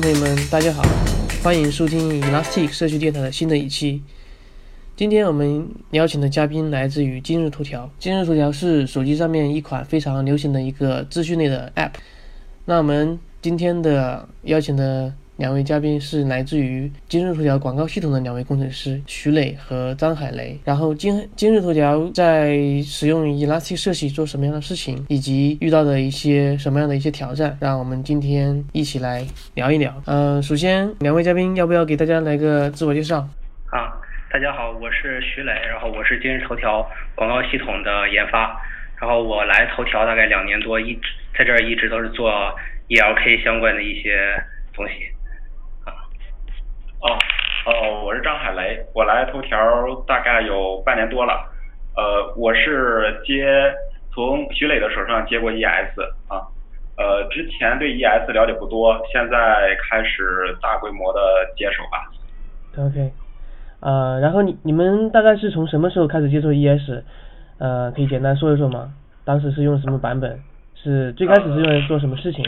朋友们，大家好，欢迎收听 Elastic 社区电台的新的一期。今天我们邀请的嘉宾来自于今日头条。今日头条是手机上面一款非常流行的一个资讯类的 App。那我们今天的邀请的两位嘉宾是来自于今日头条广告系统的两位工程师徐磊和张海雷。然后今今日头条在使用 Elasticsearch 做什么样的事情，以及遇到的一些什么样的一些挑战，让我们今天一起来聊一聊。嗯，首先两位嘉宾要不要给大家来个自我介绍？啊，大家好，我是徐磊，然后我是今日头条广告系统的研发，然后我来头条大概两年多，一直在这儿一直都是做 ELK 相关的一些东西。哦，哦，我是张海雷，我来头条大概有半年多了，呃，我是接从徐磊的手上接过 ES 啊，呃，之前对 ES 了解不多，现在开始大规模的接手吧。OK，呃，然后你你们大概是从什么时候开始接触 ES？呃，可以简单说一说吗？当时是用什么版本？是最开始是用来做什么事情？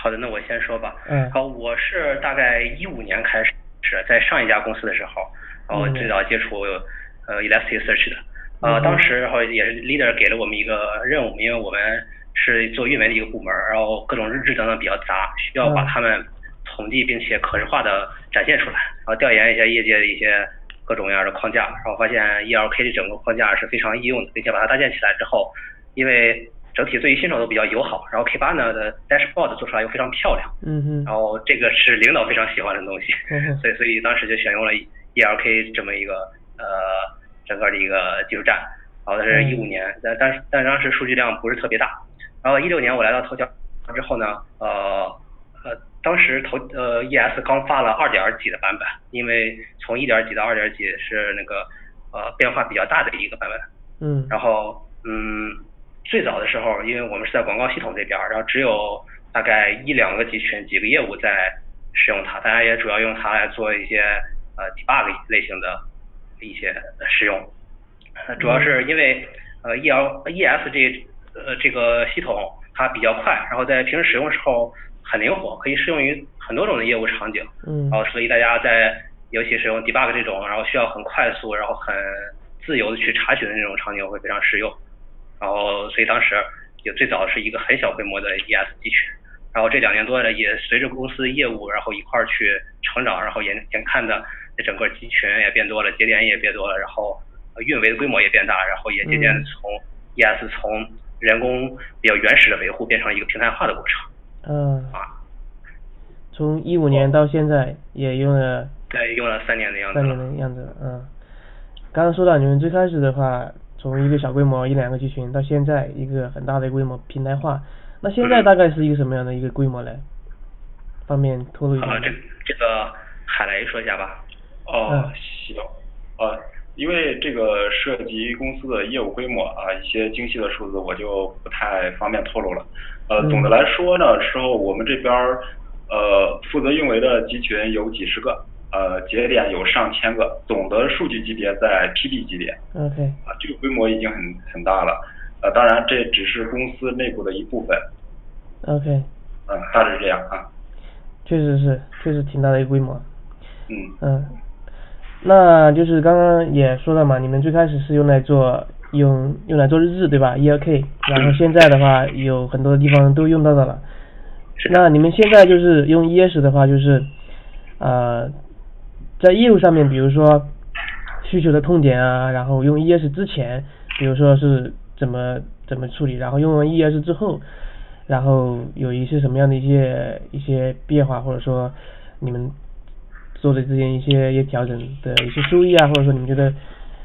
好的，那我先说吧。嗯。好，我是大概一五年开始在上一家公司的时候，然后嗯。最早接触呃 Elasticsearch 的。呃，嗯。当时然后也是 leader 给了我们一个任务，因为我们是做运维的一个部门，然后各种日志等等比较杂，需要把嗯它们统计并且可视化的展现出来，然后调研一下业界的一些各种各样的框架，然后发现 ELK 的整个框架是非常易用的，并且把它搭建起来之后，因为整体对于新手都比较友好，然后 K 八呢的 dashboard 做出来又非常漂亮，嗯哼然后这个是领导非常喜欢的东西，所以所以当时就选用了 ELK 这么一个呃整个的一个技术站，然后那是嗯。一五年，但但是但当时数据量不是特别大，然后一六年我来到头条之后呢，呃呃当时头呃 ES 刚发了二点几的版本，因为从一点几到二点几是那个呃变化比较大的一个版本，嗯。然后嗯，最早的时候，因为我们是在广告系统这边儿，然后只有大概一两个集群、几个业务在使用它，大家也主要用它来做一些呃 debug 类型的一些使用。呃主要是因为呃 E L E S 这呃这个系统它比较快，然后在平时使用的时候很灵活，可以适用于很多种的业务场景。嗯然后所以大家在尤其使用 debug 这种，然后需要很快速，然后很自由的去查询的那种场景会非常适用。然后所以当时也最早是一个很小规模的 ES 集群，然后这两年多呢，也随着公司业务然后一块儿去成长，然后眼眼看的这整个集群也变多了，节点也变多了，然后呃运维的规模也变大，然后也渐渐从 ES 从人工比较原始的维护变成一个平台化的过程嗯，啊。从一五年到现在也用了对，用了三年的样子三。年的样子，嗯。刚刚说到你们最开始的话，从一个小规模一两个集群到现在一个很大的规模平台化，那现在大概是一个什么样的一个规模嘞？方便透露一下？这这个海雷说一下吧。哦嗯，行，呃，因为这个涉及公司的业务规模啊，一些精细的数字我就不太方便透露了。呃，嗯总的来说呢，之后我们这边儿呃负责运维的集群有几十个，呃节点有上千个，总的数据级别在 PB 级别 OK，啊，这个规模已经很很大了。呃，当然这只是公司内部的一部分，OK，嗯、大致是这样啊，确实是，确实挺大的一个规模。嗯。嗯，那就是刚刚也说了嘛，你们最开始是用来做用用来做日志对吧？ELK，然后现在的话有很多地方都用到的了。是那你们现在就是用 ES 的话，就是呃，在业务上面，比如说需求的痛点啊，然后用 ES 之前，比如说是怎么怎么处理，然后用完 ES 之后，然后有一些什么样的一些一些变化，或者说你们做的这些一些一些调整的一些收益啊，或者说你们觉得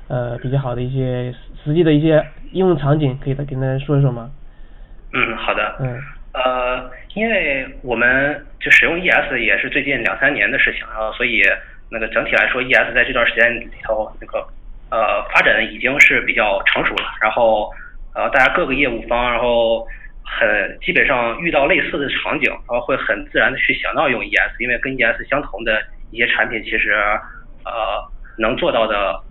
呃比较好的一些实际的一些应用场景，可以再跟大家说一说吗？嗯，好的。嗯呃，因为我们就使用 ES 也是最近两三年的事情，然后所以那个整体来说，ES 在这段时间里头，那个呃发展已经是比较成熟了，然后呃大家各个业务方，然后很基本上遇到类似的场景，然后会很自然的去想到用 ES，因为跟 ES 相同的一些产品，其实呃能做到的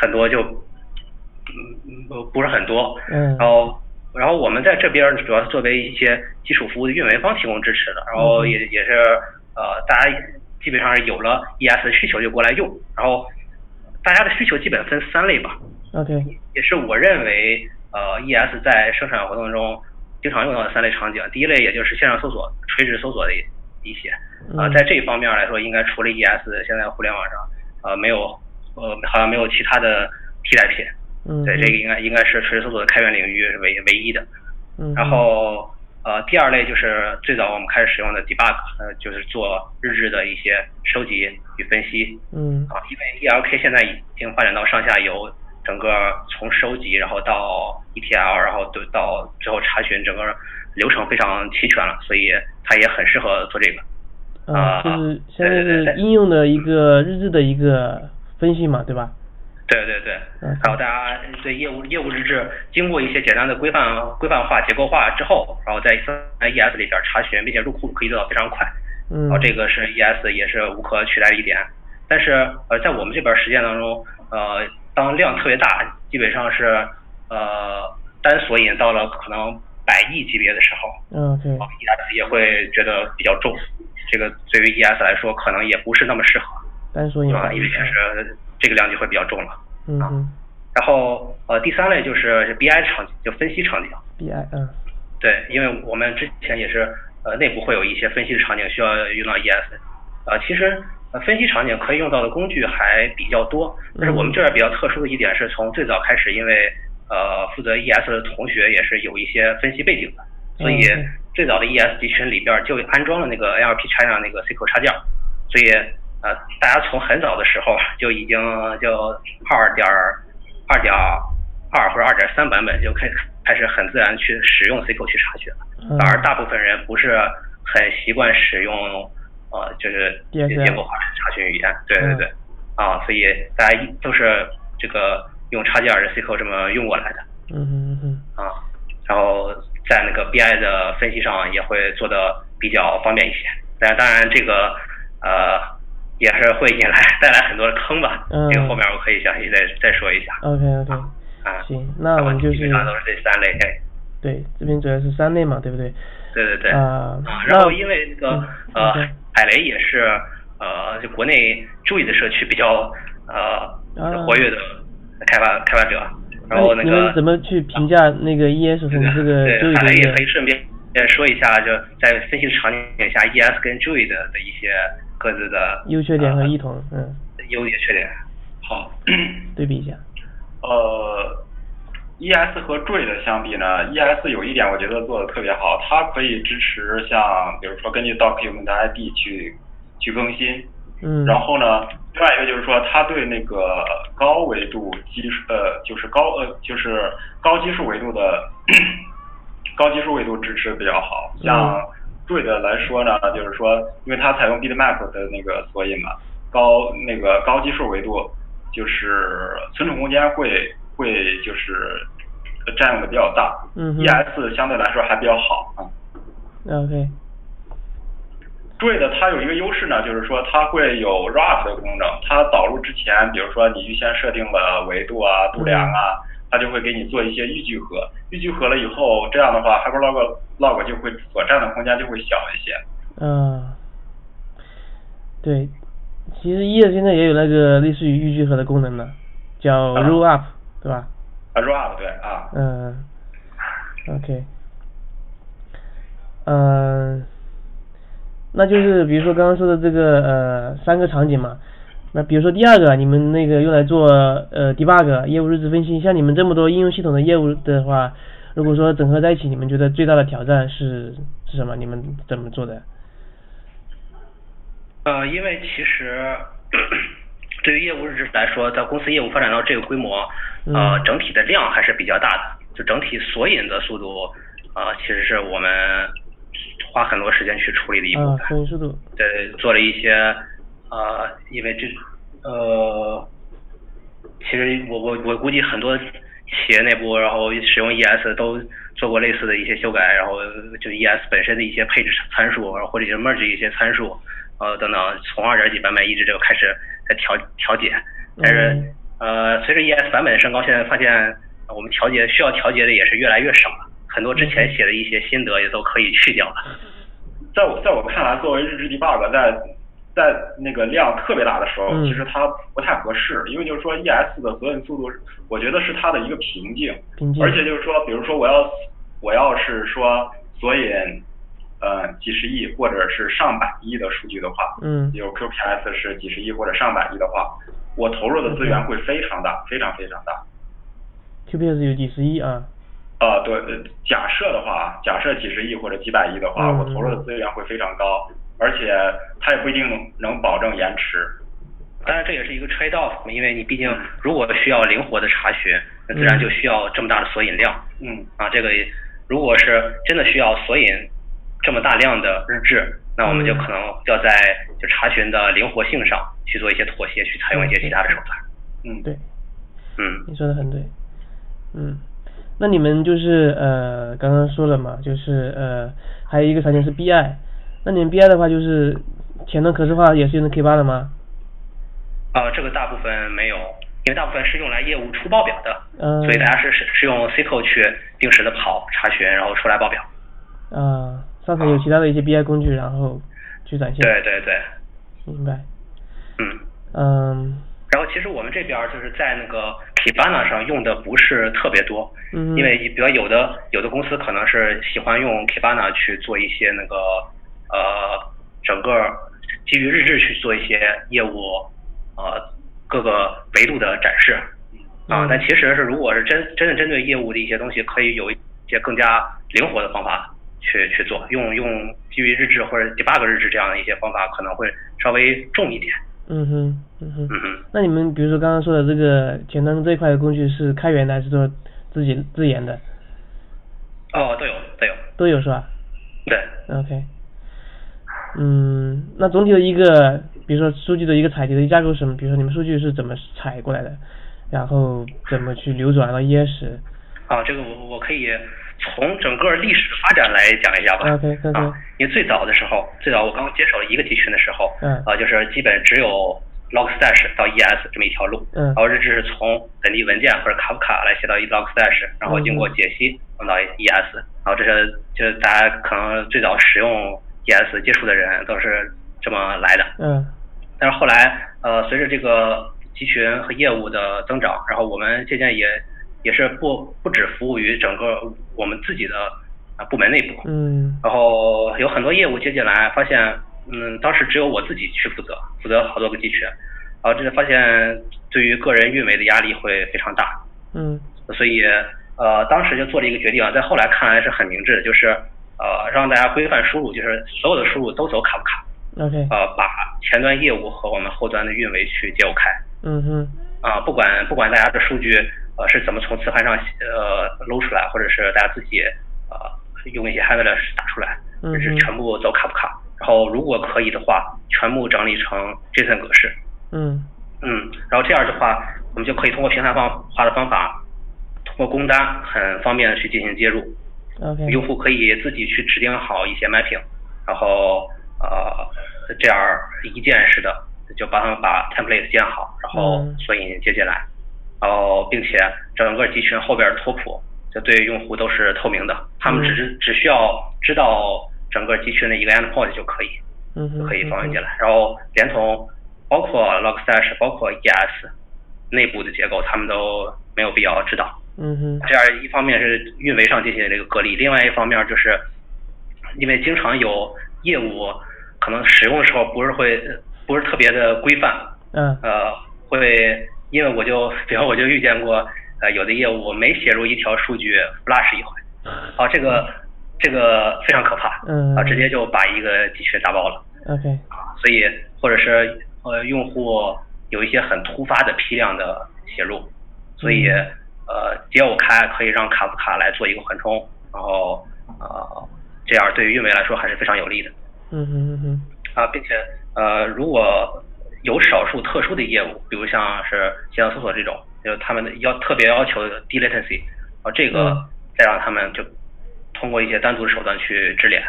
很多就嗯不不是很多，嗯。然后然后我们在这边主要是作为一些基础服务的运维方提供支持的，然后也也是呃大家基本上是有了 ES 的需求就过来用，然后大家的需求基本分三类吧。OK，也是我认为呃 ES 在生产活动中经常用到的三类场景。第一类也就是线上搜索、垂直搜索的一些，啊，在这一方面来说，应该除了 ES，现在互联网上呃没有呃好像没有其他的替代品。嗯，对，这个应该应该是垂直搜索的开源领域是唯唯一的。嗯，然后呃，第二类就是最早我们开始使用的 debug，呃，就是做日志的一些收集与分析。嗯，啊，因为 ELK 现在已经发展到上下游，整个从收集然后到 ETL，然后到到最后查询，整个流程非常齐全了，所以它也很适合做这个。啊，就是现在是应用的一个日志的一个分析嘛，对吧？对对对，然后大家对业务业务日志经过一些简单的规范规范化结构化之后，然后在在 ES 里边查询并且入库可以做到非常快，嗯，然后这个是 ES 也是无可取代的一点。但是呃在我们这边实践当中，呃当量特别大，基本上是呃单索引到了可能百亿级别的时候，嗯 ES 也会觉得比较重，这个对于 ES 来说可能也不是那么适合，单索引啊，因为也是。这个量就会比较重了，嗯嗯，然后呃第三类就是 BI 场景，就分析场景，BI 嗯，对，因为我们之前也是呃内部会有一些分析的场景需要用到 ES，呃其实呃分析场景可以用到的工具还比较多，但是我们这儿比较特殊的一点是从最早开始，因为呃负责 ES 的同学也是有一些分析背景的，所以最早的 ES 集群里边就安装了那个 LP 插上那个 SQL 插件，所以。呃，大家从很早的时候就已经就二点二点二或者二点三版本就开开始很自然去使用 SQL 去查询了，反而大部分人不是很习惯使用呃就是结构化查询语言，对对对，啊，所以大家都是这个用插件的 SQL 这么用过来的，嗯嗯嗯，啊，然后在那个 BI 的分析上也会做的比较方便一些，但当然这个呃。也是会引来带来很多的坑吧，嗯这个后面我可以详细再再说一下。OK OK，啊，行，那我们就是基本上都是这三类。对，这边主要是三类嘛，对不对？对对对。啊，然后因为那个呃，海雷也是呃，就国内注意的社区比较呃活跃的开发开发者，然后那个你们怎么去评价那个 ES 和这个 Druid？海雷也可以顺便说一下，就在分析场景下 ES 跟 Druid 的一些。各自的优缺点和异同，嗯，优点缺点，好，对比一下。呃，ES 和 Druid 相比呢，ES 有一点我觉得做的特别好，它可以支持像比如说根据 document ID 去去更新，嗯，然后呢，另外一个就是说它对那个高维度基呃就是高呃就是高基数维度的 高基数维度支持比较好，像。对的来说呢，就是说，因为它采用 Bitmap 的那个索引嘛，高那个高基数维度，就是存储空间会会就是占用的比较大。嗯 ES 相对来说还比较好啊。OK。对的，它有一个优势呢，就是说它会有 Wrap 的功能，它导入之前，比如说你预先设定了维度啊、度量啊。它就会给你做一些预聚合，预聚合了以后，这样的话，HyperLog log 就会所占的空间就会小一些。嗯，对，其实 ES 现在也有那个类似于预聚合的功能呢，叫 Rollup，对吧？啊，Rollup 对啊。嗯，OK，嗯，那就是比如说刚刚说的这个呃三个场景嘛。那比如说第二个，你们那个用来做呃 debug 业务日志分析，像你们这么多应用系统的业务的话，如果说整合在一起，你们觉得最大的挑战是是什么？你们怎么做的？呃，因为其实 对于业务日志来说，在公司业务发展到这个规模，呃，整体的量还是比较大的，就整体索引的速度，呃，其实是我们花很多时间去处理的一部分。索引速度。对，做了一些。呃，因为这呃，其实我我我估计很多企业内部，然后使用 ES 都做过类似的一些修改，然后就 ES 本身的一些配置参数，或者是 merge 一些参数，呃等等，从二点几版本一直就开始在调调节，但是呃，随着 ES 版本的升高，现在发现我们调节需要调节的也是越来越少了，很多之前写的一些心得也都可以去掉了。在我在我看来，作为日志 debug，在在那个量特别大的时候，嗯。其实它不太合适，因为就是说 ES 的索引速度，我觉得是它的一个瓶颈。瓶颈。而且就是说，比如说我要我要是说索引呃几十亿或者是上百亿的数据的话，嗯。有 QPS 是几十亿或者上百亿的话，我投入的资源会非常大，非常非常大。，QPS 有几十亿啊，啊，对，呃假设的话，假设几十亿或者几百亿的话，嗯。我投入的资源会非常高，而且它也不一定能保证延迟。当然这也是一个 trade off，因为你毕竟嗯。如果需要灵活的查询，那自然就需要这么大的索引量。嗯。啊，这个如果是真的需要索引这么大量的日志，那我们就嗯。可能要在就查询的灵活性上去做一些妥协，去采用一些其他的手段。嗯，对，嗯，你说的很对，嗯，那你们就是呃刚刚说了嘛，就是呃还有一个场景是 BI，那你们 BI 的话就是前端可视化也是用的 K 八的吗？啊，这个大部分没有，因为大部分是用来业务出报表的，嗯所以大家是是是用 SQL 去定时的跑查询，然后出来报表。啊，上头有其他的一些 BI 工具，然后去展现。对对对，明白。嗯。嗯然后其实我们这边就是在那个 Kibana 上用的不是特别多，嗯因为比如有的有的公司可能是喜欢用 Kibana 去做一些那个呃整个基于日志去做一些业务呃各个维度的展示啊嗯，但其实是如果是真真的针对业务的一些东西，可以有一些更加灵活的方法去去做，用用基于日志或者 debug 日志这样的一些方法可能会稍微重一点，嗯哼嗯哼。嗯哼。那你们比如说刚刚说的这个前端这一块的工具是开源的还是说自己自研的？哦，都有都有，都有是吧对，？OK。嗯，那总体的一个，比如说数据的一个采集的架构是什么？比如说你们数据是怎么采过来的，然后怎么去流转到 ES？啊，这个我我可以从整个历史发展来讲一下吧。OK，OK 啊，因为最早的时候，最早我刚接手一个集群的时候，嗯。啊，就是基本只有 Logstash 到 ES 这么一条路，嗯。然后日志是从本地文件或者卡夫卡来写到 Logstash，然后经过嗯解析放到 ES，然后这是就是大家可能最早使用 ES 接触的人都是这么来的。嗯。但是后来，呃，随着这个集群和业务的增长，然后我们渐渐也也是不不只服务于整个我们自己的啊部门内部，嗯。然后有很多业务接进来，发现，嗯，当时只有我自己去负责，负责好多个集群，然后这发现对于个人运维的压力会非常大，嗯。所以呃，当时就做了一个决定啊，在后来看来是很明智的，就是呃让大家规范输入，就是所有的输入都走卡不卡。，OK，呃，把前端业务和我们后端的运维去接耦开嗯哼。啊、不管不管大家的数据呃是怎么从磁盘上呃搂出来，或者是大家自己呃用一些 handler 打出来，嗯就是全部走卡不卡，然后如果可以的话，全部整理成 JSON 格式，嗯。嗯，然后这样的话，我们就可以通过平台方化的方法，通过工单很方便的去进行接入用户可以自己去指定好一些 mapping，然后呃这样一键式的就帮他们把 template 建好，然后嗯。索引接进来，然后并且整个集群后边的托谱就对用户都是透明的，他们只是只需要知道整个集群的一个 endpoint 就可以，嗯，就可以放进进来，然后连同包括 Logstash 包括 ES 内部的结构，他们都没有必要知道。嗯哼，这样一方面是运维上进行这个隔离，另外一方面就是因为经常有业务可能使用的时候不是会不是特别的规范，嗯。呃，会因为我就比方我就遇见过呃有的业务没写入一条数据 flash 一回，啊这个这个非常可怕，嗯啊直接就把一个集群打爆了。，OK，啊，所以或者是呃用户有一些很突发的批量的写入，所以嗯呃接耦开可以让卡夫卡来做一个缓冲，然后呃这样对于运维来说还是非常有利的。嗯嗯嗯哼，啊，并且呃如果有少数特殊的业务，比如像是线上搜索这种，就他们的要特别要求 d latency，啊这个嗯。再让他们就通过一些单独的手段去支联。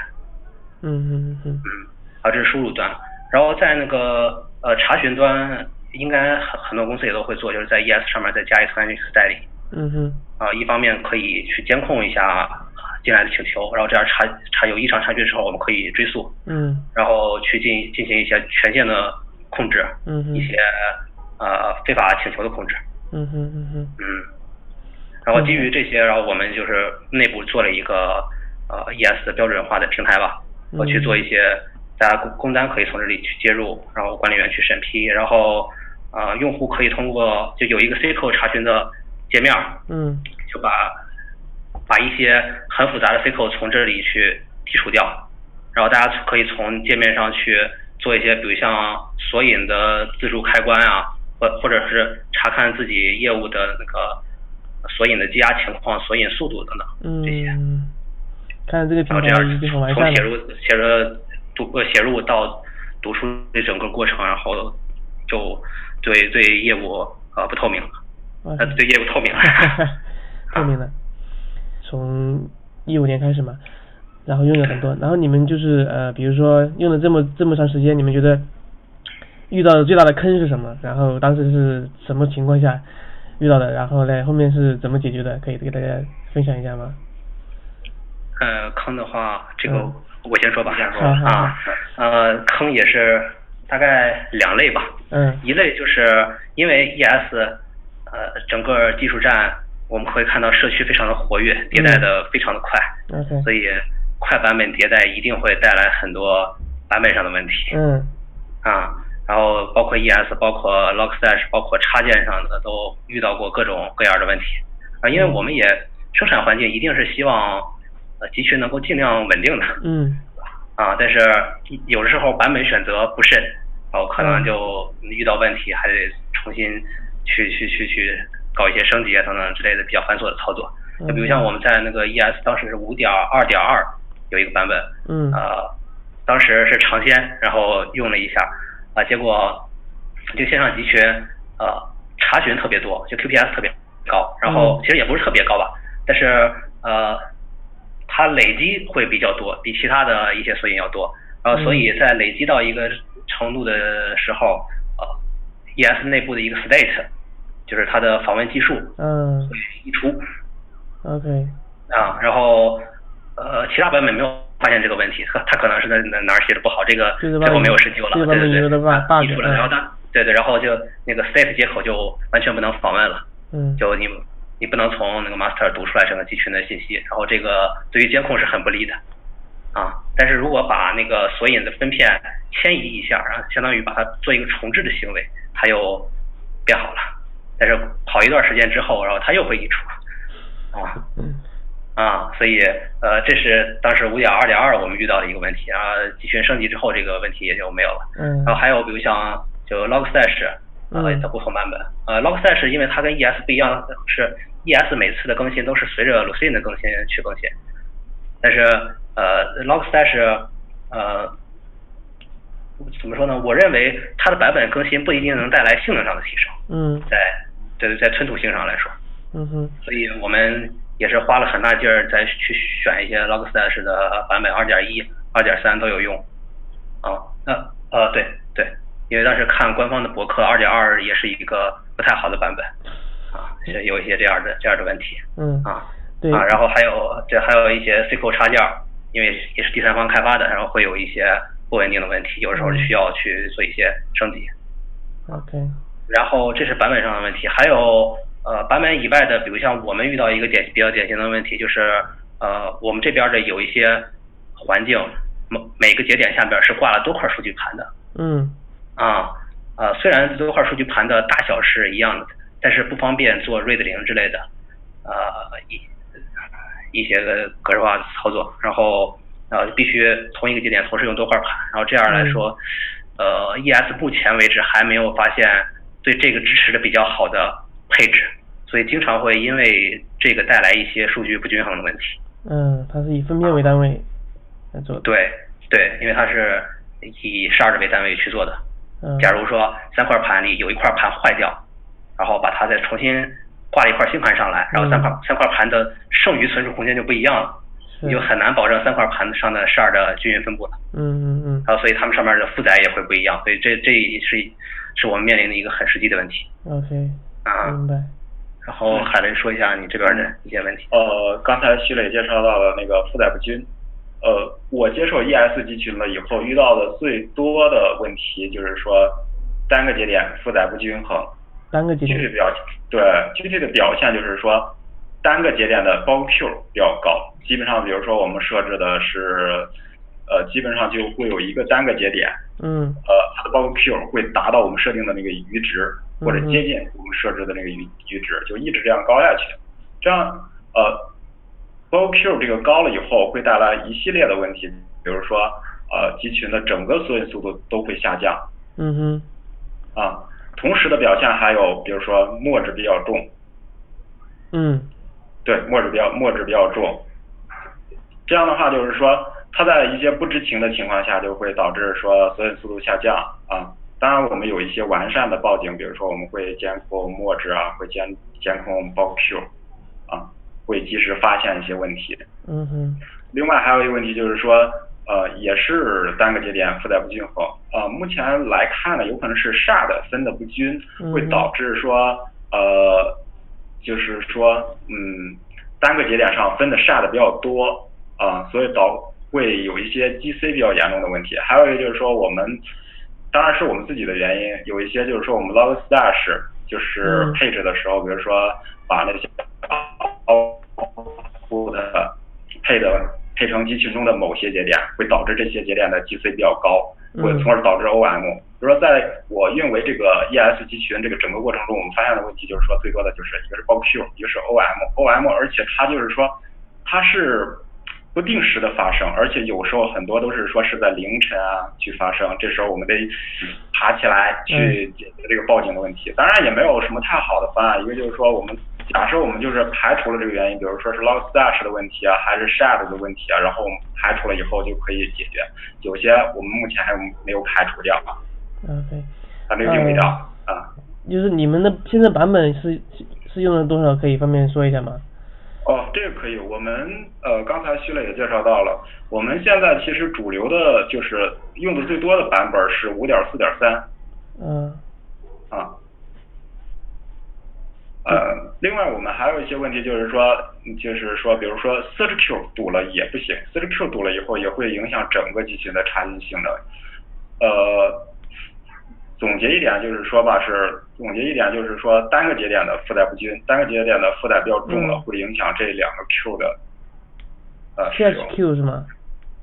嗯嗯嗯，嗯，啊，这是输入端，然后在那个呃查询端，应该很很多公司也都会做，就是在 ES 上面再加一层 Nginx 代理，嗯哼，啊，一方面可以去监控一下进来的请求，然后这样查查有异常查询的时候，我们可以追溯，嗯。然后去进进行一些权限的控制，嗯哼。一些呃非法请求的控制，嗯哼嗯哼。嗯，然后基于这些，然后我们就是内部做了一个呃 ES 的标准化的平台吧，我去做一些大家工工单可以从这里去接入，然后管理员去审批，然后呃用户可以通过就有一个 C 扣查询的界面，嗯就把把一些很复杂的 C 扣从这里去剔除掉，然后大家可以从界面上去做一些，比如像索引的自助开关啊，或或者是查看自己业务的那个索引的积压情况、索引速度等等这些。嗯，看这个平然后这样台已经很完善了。从写入写入读呃写入到读出这整个过程，然后就对对业务呃不透明了，哇呃对业务透明了。透明了，从一五年开始嘛，然后用了很多，然后你们就是呃，比如说用了这么这么长时间，你们觉得遇到的最大的坑是什么？然后当时是什么情况下遇到的？然后呢，后面是怎么解决的？可以给大家分享一下吗？呃，坑的话，这个嗯我先说吧。好好啊，呃，坑也是大概两类吧。嗯一类就是因为 ES，呃，整个技术站我们可以看到社区非常的活跃，迭代的非常的快所以快版本迭代一定会带来很多版本上的问题。嗯。啊，然后包括 ES，包括 Logstash，包括插件上的都遇到过各种各样的问题。啊，因为我们也生产环境一定是希望呃集群能够尽量稳定的嗯。啊，但是有的时候版本选择不慎，然后可能嗯。就遇到问题，还得重新去去去去搞一些升级啊等等之类的比较繁琐的操作。就比如像我们在那个 ES 当时是五点二点二有一个版本，嗯。呃，当时是尝鲜，然后用了一下，啊、结果这个线上集群呃查询特别多，就 QPS 特别高，然后嗯。其实也不是特别高吧，但是呃它累积会比较多，比其他的一些索引要多，然后所以在累积到一个程度的时候，呃，ES 内部的一个 state 就是它的访问技术嗯会溢出，，OK，啊，然后呃，其他版本没有发现这个问题，它它可能是在哪哪儿写的不好，这个最后没有深究了，对对对，溢出了，嗯然后它对对，然后就那个 state 接口就完全不能访问了，嗯就你你不能从那个 master 读出来整个集群的信息，然后这个对于监控是很不利的啊。但是如果把那个索引的分片迁移一下，然后相当于把它做一个重置的行为，它又变好了。但是跑一段时间之后，然后它又会溢出啊。嗯。啊，所以呃，这是当时五点二点二我们遇到的一个问题，然后集群升级之后这个问题也就没有了。嗯。然后还有比如像就 Logstash 呃嗯。的不同版本，呃 Logstash 因为它跟 ES 不一样，是 ES 每次的更新都是随着 Lucene 的更新去更新，但是呃 Logstash 呃怎么说呢？我认为它的版本更新不一定能带来性能上的提升，嗯。在对在吞吐性上来说。嗯哼所以我们也是花了很大劲儿再去选一些 Logstash 的版本，二点一、二点三都有用。啊，那呃对对，因为当时看官方的博客，二点二也是一个不太好的版本，啊，是有一些这样的这样的问题嗯啊对啊，然后还有这还有一些 SQL 插件儿，因为也是第三方开发的，然后会有一些不稳定的问题，有的时候需要去做一些升级。OK 然后这是版本上的问题，还有呃版本以外的，比如像我们遇到一个典比较典型的问题，就是呃我们这边的有一些环境，每每个节点下边是挂了多块数据盘的。嗯。啊呃虽然多块数据盘的大小是一样的，但是不方便做 read 零之类的呃一一些个格式化操作，然后呃必须同一个节点同时用多块盘，然后这样来说，呃 ES 目前为止还没有发现对这个支持的比较好的配置，所以经常会因为这个带来一些数据不均衡的问题。嗯，它是以分片为单位来做的。对对，因为它是以十二为单位去做的。嗯假如说三块盘里有一块盘坏掉，然后把它再重新挂了一块新盘上来，然后三块、三块盘的剩余存储空间就不一样了，是你就很难保证三块盘上的十二的均匀分布了。嗯嗯嗯然后所以它们上面的负载也会不一样，所以这这是是我们面临的一个很实际的问题 OK 啊。明白然后海雷说一下你这边的一些问题。呃，刚才徐磊介绍到了那个负载不均，呃，我接受 ES 集群了以后遇到的最多的问题就是说单个节点负载不均衡。单个节点。具体表对具体的表现就是说单个节点的包 Q 比较高，基本上比如说我们设置的是呃基本上就会有一个单个节点，嗯，呃它的包 Q 会达到我们设定的那个阈值。或者接近我们设置的那个阈阈值，就一直这样高下去，这样呃包 Q 这个高了以后会带来一系列的问题，比如说呃集群的整个索引速度都会下降。嗯哼。啊，同时的表现还有比如说墨汁比较重。嗯。对，墨汁比较墨汁比较重，这样的话就是说它在一些不知情的情况下就会导致说索引速度下降啊。当然，我们有一些完善的报警，比如说我们会监控墨汁啊，会监监控包 Q，啊，会及时发现一些问题。嗯哼。另外还有一个问题就是说，呃，也是单个节点负载不均衡。呃，目前来看呢，有可能是 shard 分的不均，会导致说，呃，就是说，嗯，单个节点上分的 shard 比较多，啊，所以导会有一些 GC 比较严重的问题。还有一个就是说我们。当然是我们自己的原因，有一些就是说我们 log stash 就是配置的时候，比如说把那些部的配的配成集群中的某些节点，会导致这些节点的 GC 比较高，会从而导致 OM。比如说在我运维这个 ES 集群这个整个过程中，我们发现的问题就是说最多的就是一个是包 Q，一个是 OM，OM，而且它就是说它是。不定时的发生，而且有时候很多都是说是在凌晨啊去发生，这时候我们得爬起来去解决这个报警的问题。当然也没有什么太好的方案，一个就是说我们假设我们就是排除了这个原因，比如说是 log stash 的问题啊，还是 shard 的问题啊，然后我们排除了以后就可以解决。有些我们目前还没有排除掉。啊，嗯对。还没有定位到啊。就是你们的现在版本是是用了多少？可以方便说一下吗？哦，这个可以。我们呃，刚才徐磊也介绍到了，我们现在其实主流的就是用的最多的版本是五点四点三。嗯。啊。呃，另外我们还有一些问题，就是说，就是说，比如说 search queue 堵了也不行，search queue 堵了以后也会影响整个机型的查询性能。呃。总结一点就是说吧，是总结一点就是说，单个节点的负载不均，单个节点的负载比较重了，会影响这两个 Q 的呃使用。Q 是吗？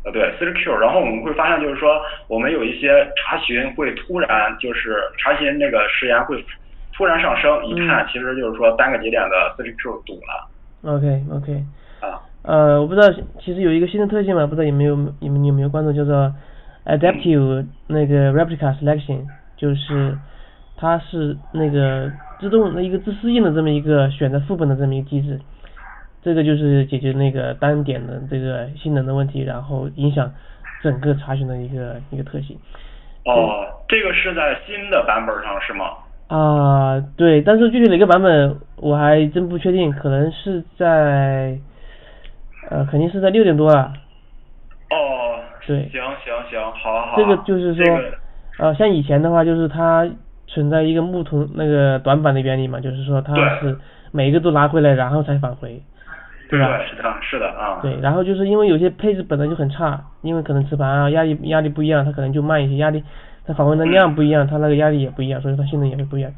呃，对，四十 Q。然后我们会发现，就是说，我们有一些查询会突然就是查询那个时延会突然上升，一看其实就是说单个节点的四十 Q 堵了。OK OK。啊。呃，我不知道，其实有一个新的特性嘛，不知道有没有你们有没有关注，叫做 Adaptive 那个 Replica Selection。就是它是那个自动的一个自适应的这么一个选择副本的这么一个机制，这个就是解决那个单点的这个性能的问题，然后影响整个查询的一个一个特性。哦，这个是在新的版本上是吗？啊，对，但是具体哪个版本我还真不确定，可能是在呃，肯定是在六点多啊。哦。对。行行行，好好。这个就是说。呃，像以前的话，就是它存在一个木桶那个短板的原理嘛，就是说它是每一个都拿回来，然后才返回，对吧？是的，是的啊。对，然后就是因为有些配置本来就很差，因为可能磁盘啊压力压力不一样，它可能就慢一些，压力它返回的量不一样，它那个压力也不一样，所以它性能也会不一样。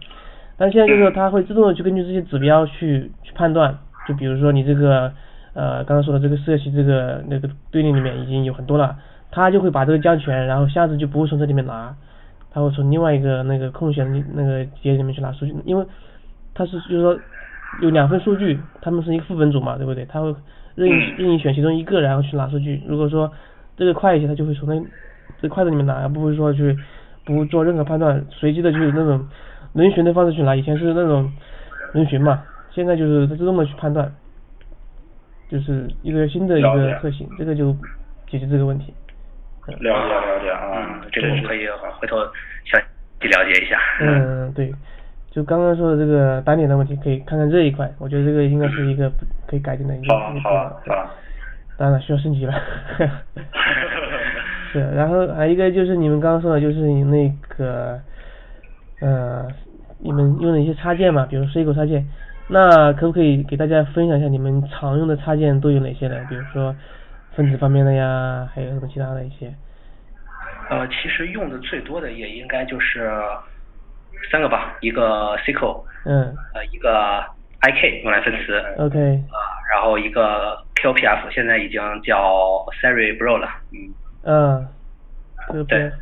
但现在就是说它会自动的去根据这些指标去去判断，就比如说你这个呃刚刚说的这个四系这个那个队列里面已经有很多了，它就会把这个降权，然后下次就不会从这里面拿。他会从另外一个那个空闲的那个节里面去拿数据，因为他是就是说有两份数据，他们是一个副本组嘛，对不对？他会任意任意选其中一个，然后去拿数据。如果说这个快一些，他就会从那这筷子里面拿，而不会说去不做任何判断，随机的就是那种轮询的方式去拿。以前是那种轮询嘛，现在就是自动的去判断，就是一个新的一个特性，这个就解决这个问题。了解了解啊，这个可以回头详细了解一下。嗯，对，就刚刚说的这个单点的问题，可以看看这一块，我觉得这个应该是一个可以改进的一个地方好，当然需要升级了。是，然后还一个就是你们刚刚说的，就是你那个呃，你们用的一些插件嘛，比如 C 口插件，那可不可以给大家分享一下你们常用的插件都有哪些呢？比如说分子方面的呀，还有什么其他的一些？呃，其实用的最多的也应该就是三个吧，一个 SQL，嗯呃，一个 IK 用来分词，，OK，呃，然后一个 QPF 现在已经叫 Cerebro 了，嗯，嗯，这个对，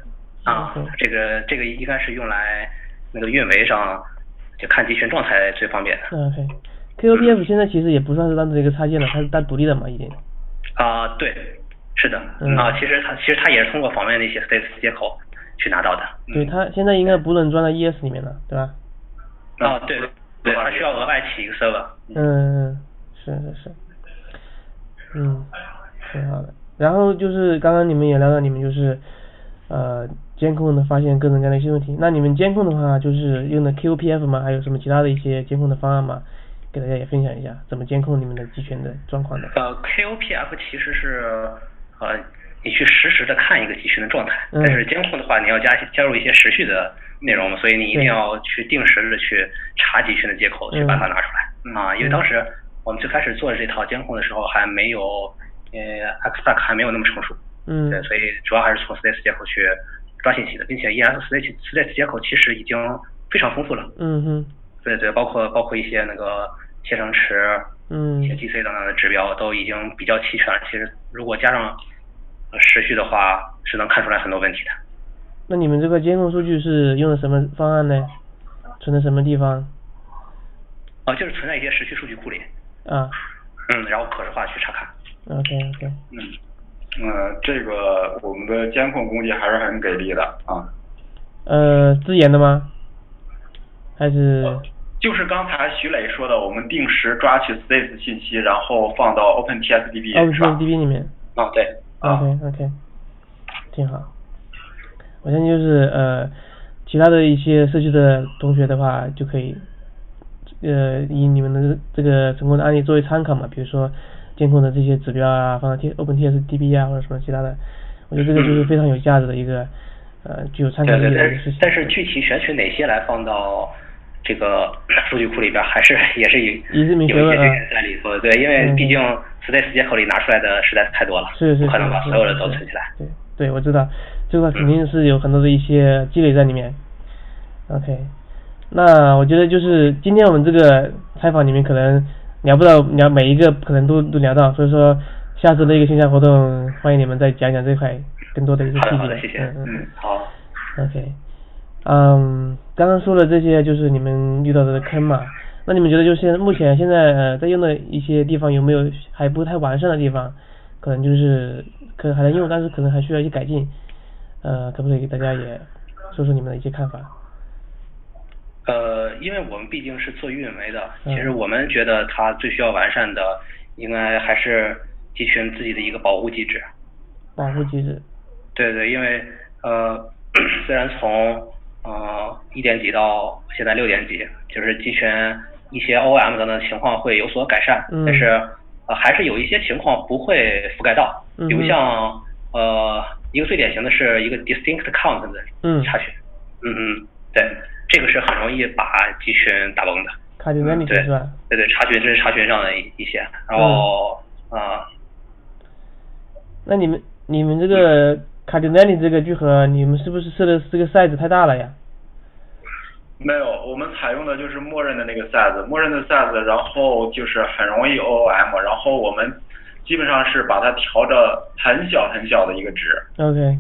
啊这个这个应该是用来那个运维上就看集群状态最方便的。OK，KOPF 现在其实也不算是单独的一个插件了，它是单独立的嘛，已经。啊、对，是的，嗯啊，其实它其实它也是通过访问那些 States 接口去拿到的。对，它现在应该不能装在 ES 里面了，对吧？啊，对对，它需要额外起一个 server。嗯，嗯是是是，嗯，挺好的。然后就是刚刚你们也聊到，你们就是呃监控的发现各种各样的一些问题。那你们监控的话，就是用的 QPF 吗？还有什么其他的一些监控的方案吗？给大家也分享一下，怎么监控你们的集群的状况的。呃，KOPF 其实是呃，你去实时的看一个集群的状态，嗯。但是监控的话，你要加加入一些时序的内容嘛，所以你一定要去定时的去查集群的接口，去把它拿出来、啊。因为当时我们最开始做这套监控的时候，还没有呃 XPack 还没有那么成熟，嗯。对，所以主要还是从 States 接口去抓信息的，并且 ES States States 接口其实已经非常丰富了，嗯哼，对对，包括包括一些那个切成池。嗯一些 GC 等等的指标都已经比较齐全了。其实如果加上呃时序的话，是能看出来很多问题的。那你们这个监控数据是用的什么方案呢？存在什么地方？啊，就是存在一些时序数据库里，啊嗯，然后可视化去查看。，OK OK，嗯，呃，这个我们的监控工具还是很给力的啊。呃，自研的吗？还是？就是刚才徐磊说的，我们定时抓取 states 信息，然后放到 OpenTSDB 里面 tsdb 里面。啊，对，啊 OK OK，挺好。我相信就是呃，其他的一些社区的同学的话，就可以呃以你们的这个成功的案例作为参考嘛，比如说监控的这些指标啊，放到 T OpenTSDB 啊或者什么其他的，我觉得这个就是非常有价值的一个呃具有参考意义的一个事情。但是具体选取哪些来放到这个数据库里边，还是也是有一有一些在里头。对，因为嗯毕竟 States 接口里拿出来的实在是太多了，是是是，不可能把所有的都存起来。对对，我知道，这块肯定是有很多的一些积累在里面。OK，那我觉得就是今天我们这个采访里面可能聊不到聊每一个可能都都聊到，所以说下次的一个线下活动，欢迎你们再讲讲这块更多的一些细节。好的谢谢。嗯，好。OK，嗯，刚刚说的这些就是你们遇到的坑嘛，那你们觉得就是目前现在呃在用的一些地方有没有还不太完善的地方？可能就是可能还能用，但是可能还需要一些改进。呃，可不可以给大家也说说你们的一些看法？呃，因为我们毕竟是做运维的，嗯其实我们觉得它最需要完善的，应该还是集群自己的一个保护机制。保护机制。对对，因为呃，虽然从呃一点几到现在六点几，就是集群一些 OM 等等情况会有所改善，嗯。但是呃还是有一些情况不会覆盖到，比如像呃一个最典型的是一个 distinct count 的嗯。查询，嗯嗯，对，这个是很容易把集群打崩的。对是吧？对对，查询这是查询上的一一些，然后嗯啊、那你们你们这个 cardinality 这个聚合，你们是不是设的这个 size 太大了呀？没有，我们采用的就是默认的那个 size，默认的 size，然后就是很容易 OOM，然后我们基本上是把它调的很小很小的一个值。OK，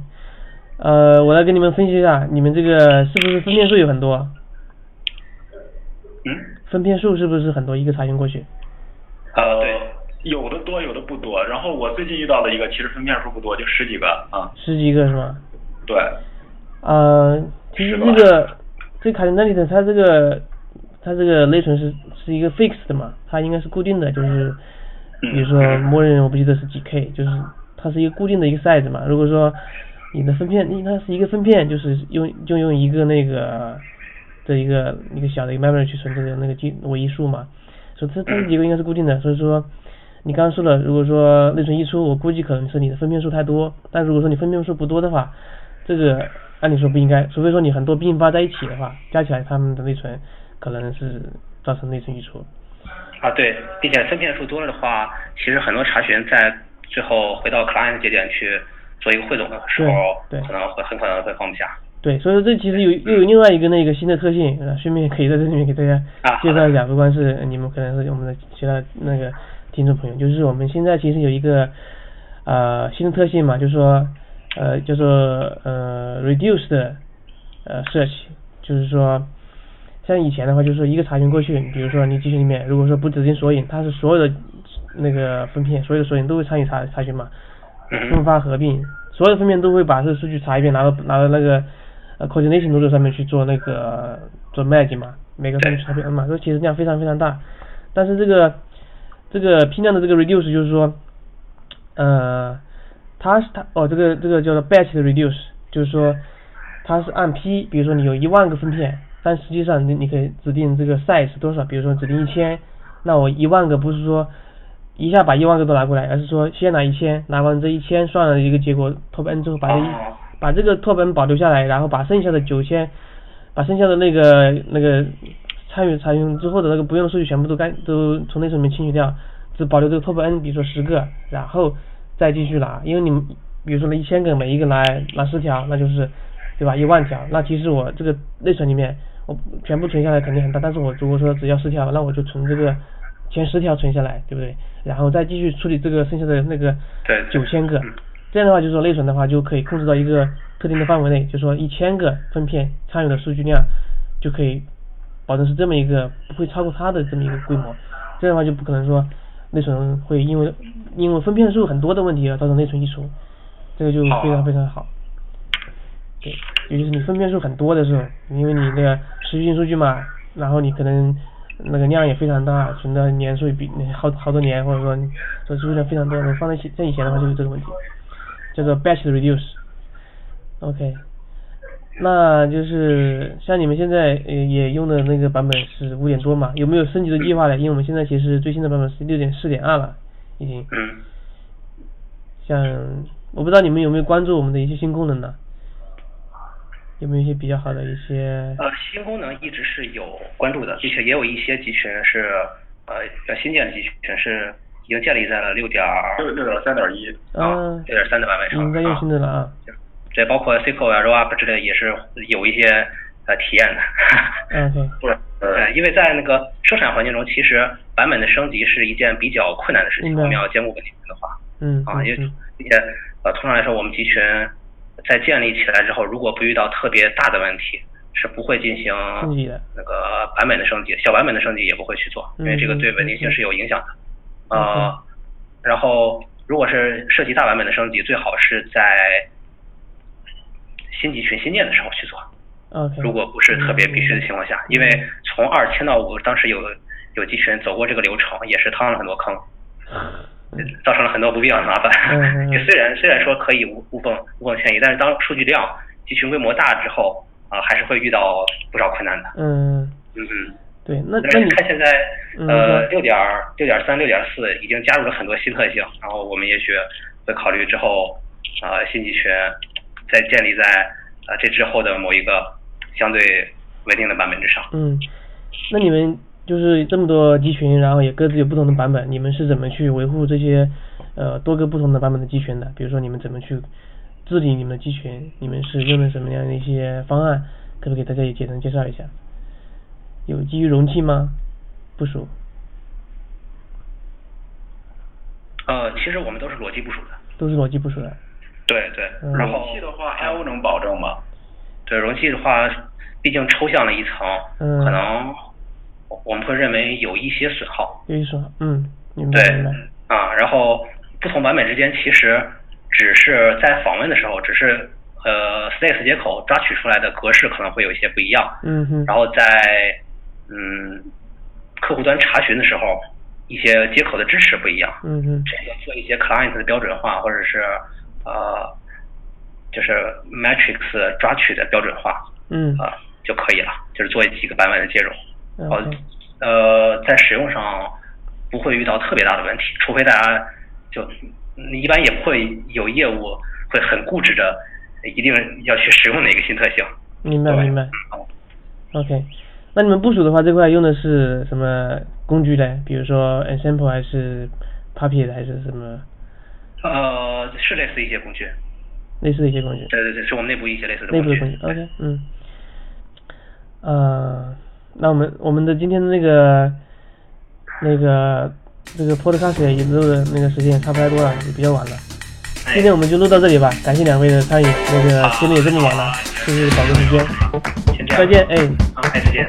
呃，我来给你们分析一下，你们这个是不是分辨数有很多？嗯，分辨数是不是很多？一个查询过去？呃对，有的多，有的不多。然后我最近遇到的一个，其实分片数不多，就十几个啊。十几个是吗？对，呃，其实是吧这个这个 cardinality 它这个它这个内存是是一个 fixed 的嘛，它应该是固定的，就是嗯比如说默认我不记得是几 K，就是它是一个固定的一个 size 嘛。如果说你的分片，因为它是一个分片，就是用就用一个那个的一个一个小的一个 memory 去存这个那个基尾一数嘛，所以它它这几个应该是固定的，所以说。你刚刚说了，如果说内存溢出，我估计可能是你的分辨数太多。但如果说你分辨数不多的话，这个按理说不应该，除非说你很多并发在一起的话，加起来它们的内存可能是造成内存溢出。啊，对，并且分辨数多了的话，其实很多查询在最后回到 client 节点去做一个汇总的时候，对可能会很可能会放不下。对，所以说这其实有又有另外一个那个新的特性，呃，顺便可以在这里面给大家介绍一下，不光是你们可能是我们的其他那个听众朋友，就是我们现在其实有一个呃新的特性嘛，就是说呃叫做呃 reduced 呃 search，就是说像以前的话，就是说一个查询过去，比如说你集群里面如果说不指定索引，它是所有的那个分片，所有的索引都会参与查查询嘛，分发合并，所有的分片都会把这个数据查一遍，拿到拿到那个。呃，coordination node 上面去做那个做 merge 嘛，每个上面去查遍嘛，这其实量非常非常大。但是这个这个批量的这个 reduce 就是说，呃，它是它哦，这个这个叫做 batch 的 reduce，就是说它是按批，比如说你有一万个分片，但实际上你你可以指定这个 size 多少，比如说指定一千，那我一万个不是说一下把一万个都拿过来，而是说先拿一千，拿完这一千算了一个结果，top n 之后把这一。把这个拓本保留下来，然后把剩下的九千，把剩下的那个那个参与查询之后的那个不用的数据全部都干都从内存里面清除掉，只保留这个 top n，比如说十个，然后再继续拿，因为你们比如说那一千个，每一个来拿十条，那就是对吧？一万条，那其实我这个内存里面我全部存下来肯定很大，但是我如果说只要十条，那我就存这个前十条存下来，对不对？然后再继续处理这个剩下的那个九千个。这样的话，就是说内存的话就可以控制到一个特定的范围内，就说一千个分片参与的数据量就可以保证是这么一个不会超过它的这么一个规模。这样的话就不可能说内存会因为因为分片数很多的问题而造成内存溢出，这个就非常非常好。对，尤其是你分片数很多的时候，因为你那个持续性数据嘛，然后你可能那个量也非常大，存的年数比好好多年，或者说说数据量非常多，你放在在以前的话就是这个问题。叫做 batch reduce，OK，那就是像你们现在呃也用的那个版本是五点多嘛？有没有升级的计划呢？因为我们现在其实最新的版本是六点四点二了，已经。嗯。像我不知道你们有没有关注我们的一些新功能呢？有没有一些比较好的一些？呃，新功能一直是有关注的，并且也有一些集群是呃要新建的集群是。已经建立在了六点六六点三点一啊，六点三的版本上啊。用新的了啊。这包括 SQL 啊、Rollup 之类也是有一些呃体验的。嗯，对。不是，呃，因为在那个生产环境中，其实版本的升级是一件比较困难的事情。我们要兼顾问题的话。嗯。啊，因为并且呃，通常来说，我们集群在建立起来之后，如果不遇到特别大的问题，是不会进行那个版本的升级，小版本的升级也不会去做，因为这个对稳定性是有影响的。呃，然后如果是涉及大版本的升级，最好是在新集群新建的时候去做。如果不是特别必须的情况下，因为从二迁到五，当时有有集群走过这个流程，也是趟了很多坑，造成了很多不必要的麻烦。你 虽然虽然说可以无无缝无缝迁移，但是当数据量集群规模大之后啊，还是会遇到不少困难的。嗯嗯。对，那那你看现在，呃，六点六点三、六点四已经加入了很多新特性，然后我们也许会考虑之后，啊，新集群再建立在啊这之后的某一个相对稳定的版本之上。嗯，那你们就是这么多集群，然后也各自有不同的版本，你们是怎么去维护这些呃多个不同的版本的集群的？比如说你们怎么去治理你们的集群？你们是用的什么样的一些方案？可不可以给大家也简单介绍一下？有基于容器吗？部署？呃，其实我们都是逻辑部署的。都是逻辑部署的。对对。然后。容器的话，I/O 能保证吗？对，容器的话，毕竟抽象了一层，可能我们会认为有一些损耗。有一些损耗，嗯，明白明白。啊，然后不同版本之间其实只是在访问的时候，只是呃 s t a t e 接口抓取出来的格式可能会有一些不一样。嗯哼。然后在嗯，客户端查询的时候，一些接口的支持不一样。嗯嗯。这个做一些 client 的标准化，或者是呃，就是 matrix 抓取的标准化。嗯。啊，就可以了，就是做几个版本的接容。哦。呃，在使用上不会遇到特别大的问题，除非大家就一般也不会有业务会很固执的，一定要去使用哪个新特性。明白明白。OK。那你们部署的话，这块用的是什么工具呢？比如说 Ensemble 还是 Puppet 还是什么？呃，是类似一些工具。类似的一些工具。对对对，是我们内部一些类似的工具。内部的工具，OK，嗯。呃，那我们我们的今天的那个那个这个 Podcast 也录的那个时间也差不太多了，也比较晚了。今天我们就录到这里吧，感谢两位的参与。那个现在也这么晚了，就是宝贵时间。再见，哎。好，再见。